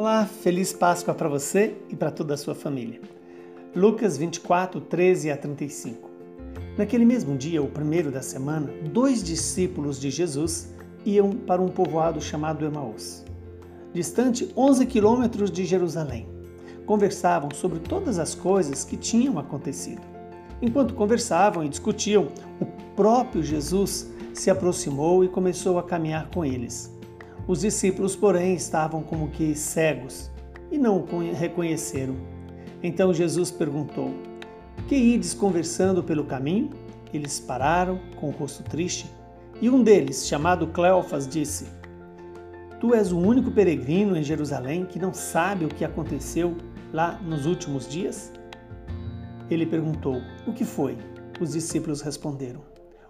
Olá, feliz Páscoa para você e para toda a sua família. Lucas 24, 13 a 35. Naquele mesmo dia, o primeiro da semana, dois discípulos de Jesus iam para um povoado chamado Emaús, distante 11 quilômetros de Jerusalém. Conversavam sobre todas as coisas que tinham acontecido. Enquanto conversavam e discutiam, o próprio Jesus se aproximou e começou a caminhar com eles. Os discípulos, porém, estavam como que cegos e não o reconheceram. Então Jesus perguntou: Que ides conversando pelo caminho? Eles pararam, com o rosto triste, e um deles, chamado Cleofas, disse: Tu és o único peregrino em Jerusalém que não sabe o que aconteceu lá nos últimos dias? Ele perguntou: O que foi? Os discípulos responderam: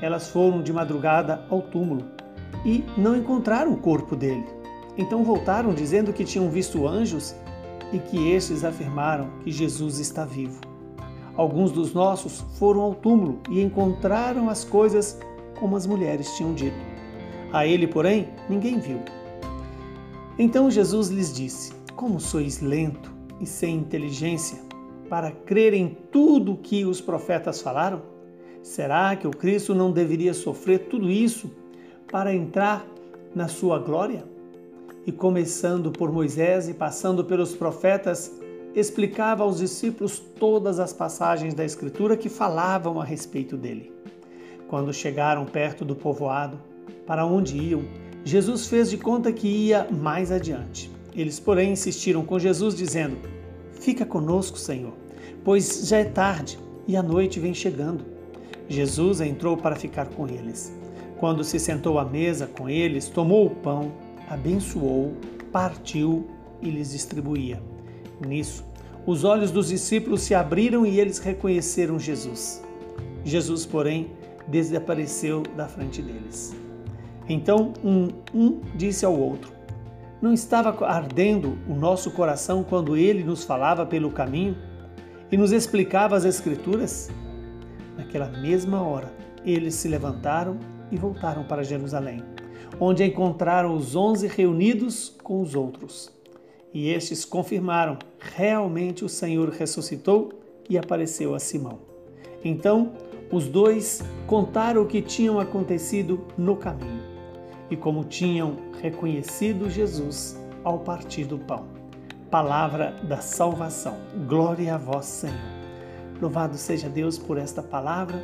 elas foram de madrugada ao túmulo e não encontraram o corpo dele. Então voltaram dizendo que tinham visto anjos e que estes afirmaram que Jesus está vivo. Alguns dos nossos foram ao túmulo e encontraram as coisas como as mulheres tinham dito. A ele, porém, ninguém viu. Então Jesus lhes disse: Como sois lento e sem inteligência para crer em tudo o que os profetas falaram? Será que o Cristo não deveria sofrer tudo isso para entrar na sua glória? E começando por Moisés e passando pelos profetas, explicava aos discípulos todas as passagens da Escritura que falavam a respeito dele. Quando chegaram perto do povoado, para onde iam, Jesus fez de conta que ia mais adiante. Eles, porém, insistiram com Jesus, dizendo: Fica conosco, Senhor, pois já é tarde e a noite vem chegando. Jesus entrou para ficar com eles. Quando se sentou à mesa com eles, tomou o pão, abençoou, partiu e lhes distribuía. Nisso, os olhos dos discípulos se abriram e eles reconheceram Jesus. Jesus, porém, desapareceu da frente deles. Então um, um disse ao outro: Não estava ardendo o nosso coração quando ele nos falava pelo caminho e nos explicava as Escrituras? Naquela mesma hora, eles se levantaram e voltaram para Jerusalém, onde encontraram os onze reunidos com os outros. E estes confirmaram: realmente o Senhor ressuscitou e apareceu a Simão. Então, os dois contaram o que tinham acontecido no caminho e como tinham reconhecido Jesus ao partir do pão. Palavra da salvação. Glória a vós, Senhor. Louvado seja Deus por esta palavra.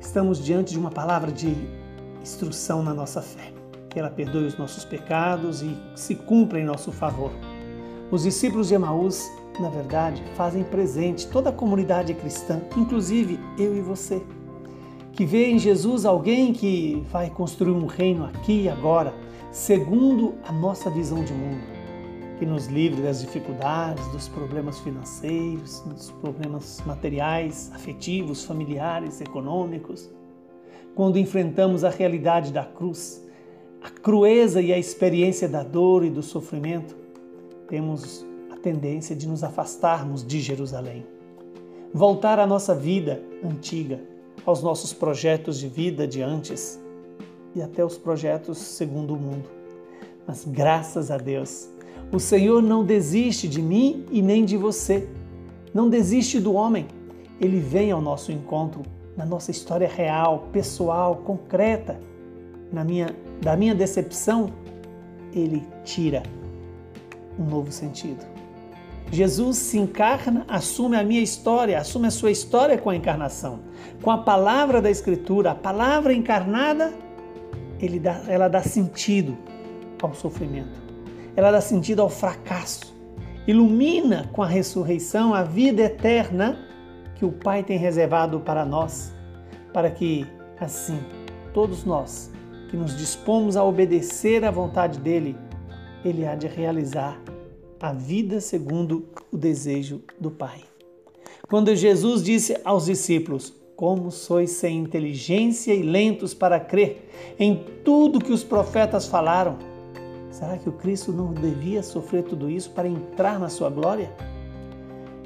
Estamos diante de uma palavra de instrução na nossa fé. Que ela perdoe os nossos pecados e se cumpra em nosso favor. Os discípulos de Emaús, na verdade, fazem presente toda a comunidade cristã, inclusive eu e você, que vê em Jesus alguém que vai construir um reino aqui e agora, segundo a nossa visão de mundo que nos livre das dificuldades, dos problemas financeiros, dos problemas materiais, afetivos, familiares, econômicos. Quando enfrentamos a realidade da cruz, a crueza e a experiência da dor e do sofrimento, temos a tendência de nos afastarmos de Jerusalém. Voltar à nossa vida antiga, aos nossos projetos de vida de antes e até os projetos segundo o mundo. Mas graças a Deus, o Senhor não desiste de mim e nem de você. Não desiste do homem. Ele vem ao nosso encontro na nossa história real, pessoal, concreta. Na minha, da minha decepção, ele tira um novo sentido. Jesus se encarna, assume a minha história, assume a sua história com a encarnação. Com a palavra da Escritura, a palavra encarnada, dá, ela dá sentido ao sofrimento ela dá sentido ao fracasso. Ilumina com a ressurreição a vida eterna que o Pai tem reservado para nós, para que, assim, todos nós que nos dispomos a obedecer à vontade dele, ele há de realizar a vida segundo o desejo do Pai. Quando Jesus disse aos discípulos: Como sois sem inteligência e lentos para crer em tudo que os profetas falaram, será que o Cristo não devia sofrer tudo isso para entrar na sua glória?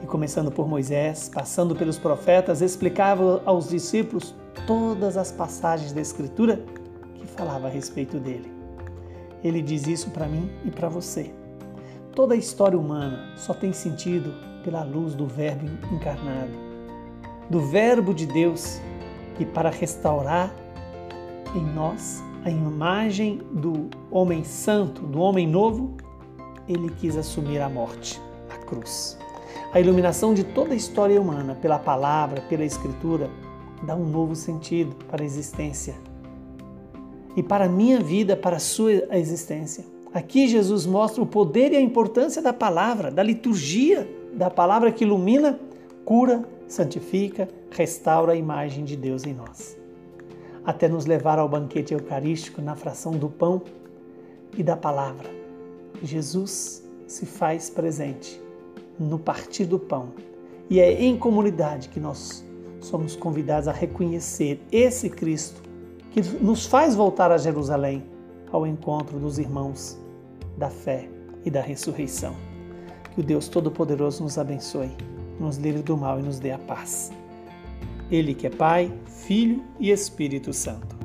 E começando por Moisés, passando pelos profetas, explicava aos discípulos todas as passagens da Escritura que falava a respeito dele. Ele diz isso para mim e para você. Toda a história humana só tem sentido pela luz do Verbo encarnado, do Verbo de Deus, e para restaurar em nós a imagem do homem santo, do homem novo, ele quis assumir a morte, a cruz. A iluminação de toda a história humana pela palavra, pela escritura, dá um novo sentido para a existência e para a minha vida, para a sua existência. Aqui Jesus mostra o poder e a importância da palavra, da liturgia, da palavra que ilumina, cura, santifica, restaura a imagem de Deus em nós. Até nos levar ao banquete eucarístico na fração do pão e da palavra. Jesus se faz presente no partir do pão. E é em comunidade que nós somos convidados a reconhecer esse Cristo que nos faz voltar a Jerusalém ao encontro dos irmãos da fé e da ressurreição. Que o Deus Todo-Poderoso nos abençoe, nos livre do mal e nos dê a paz. Ele que é Pai, Filho e Espírito Santo.